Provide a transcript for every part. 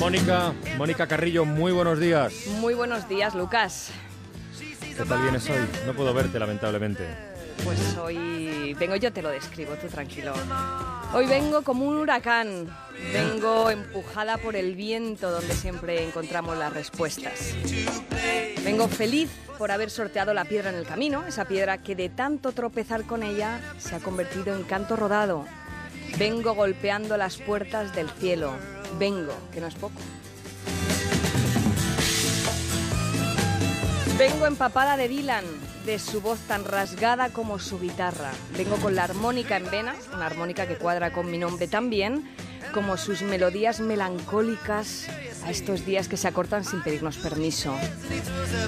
Mónica, Mónica Carrillo, muy buenos días. Muy buenos días, Lucas. ¿Qué tal vienes hoy? No puedo verte, lamentablemente. Pues hoy vengo, yo te lo describo, tú tranquilo. Hoy vengo como un huracán. Vengo empujada por el viento donde siempre encontramos las respuestas. Vengo feliz por haber sorteado la piedra en el camino, esa piedra que de tanto tropezar con ella se ha convertido en canto rodado. Vengo golpeando las puertas del cielo. Vengo, que no es poco. Vengo empapada de Dylan, de su voz tan rasgada como su guitarra. Vengo con la armónica en venas, una armónica que cuadra con mi nombre tan bien, como sus melodías melancólicas a estos días que se acortan sin pedirnos permiso.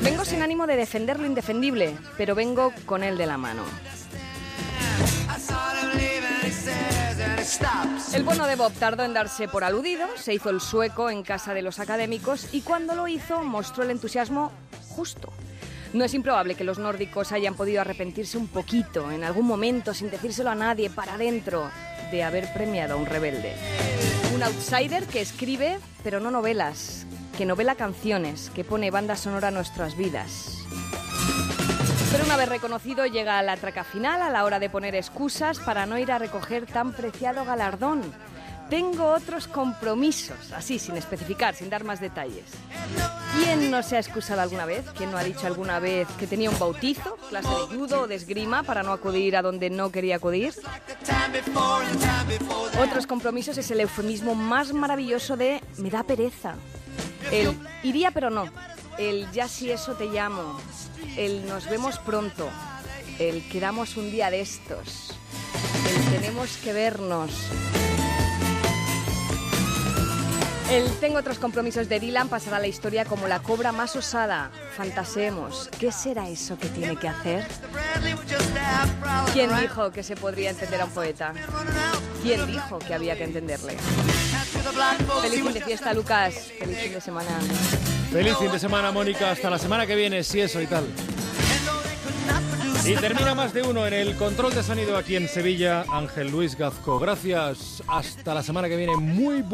Vengo sin ánimo de defender lo indefendible, pero vengo con él de la mano. El bueno de Bob tardó en darse por aludido, se hizo el sueco en casa de los académicos y cuando lo hizo mostró el entusiasmo justo. No es improbable que los nórdicos hayan podido arrepentirse un poquito, en algún momento, sin decírselo a nadie, para adentro, de haber premiado a un rebelde. Un outsider que escribe, pero no novelas, que novela canciones, que pone banda sonora a nuestras vidas. Pero una vez reconocido llega la traca final a la hora de poner excusas para no ir a recoger tan preciado galardón. Tengo otros compromisos, así sin especificar, sin dar más detalles. ¿Quién no se ha excusado alguna vez? ¿Quién no ha dicho alguna vez que tenía un bautizo, clase de judo o de esgrima para no acudir a donde no quería acudir? Otros compromisos es el eufemismo más maravilloso de me da pereza. El iría pero no. El ya si eso te llamo. El nos vemos pronto. El quedamos un día de estos. El tenemos que vernos. El Tengo otros compromisos de Dylan pasará a la historia como la cobra más osada. Fantaseemos. ¿Qué será eso que tiene que hacer? ¿Quién dijo que se podría entender a un poeta? ¿Quién dijo que había que entenderle? Feliz fin de fiesta, Lucas. Feliz fin de semana. Feliz fin de semana, Mónica. Hasta la semana que viene, si eso y tal. Y termina más de uno en el control de sonido aquí en Sevilla, Ángel Luis Gazco. Gracias. Hasta la semana que viene. Muy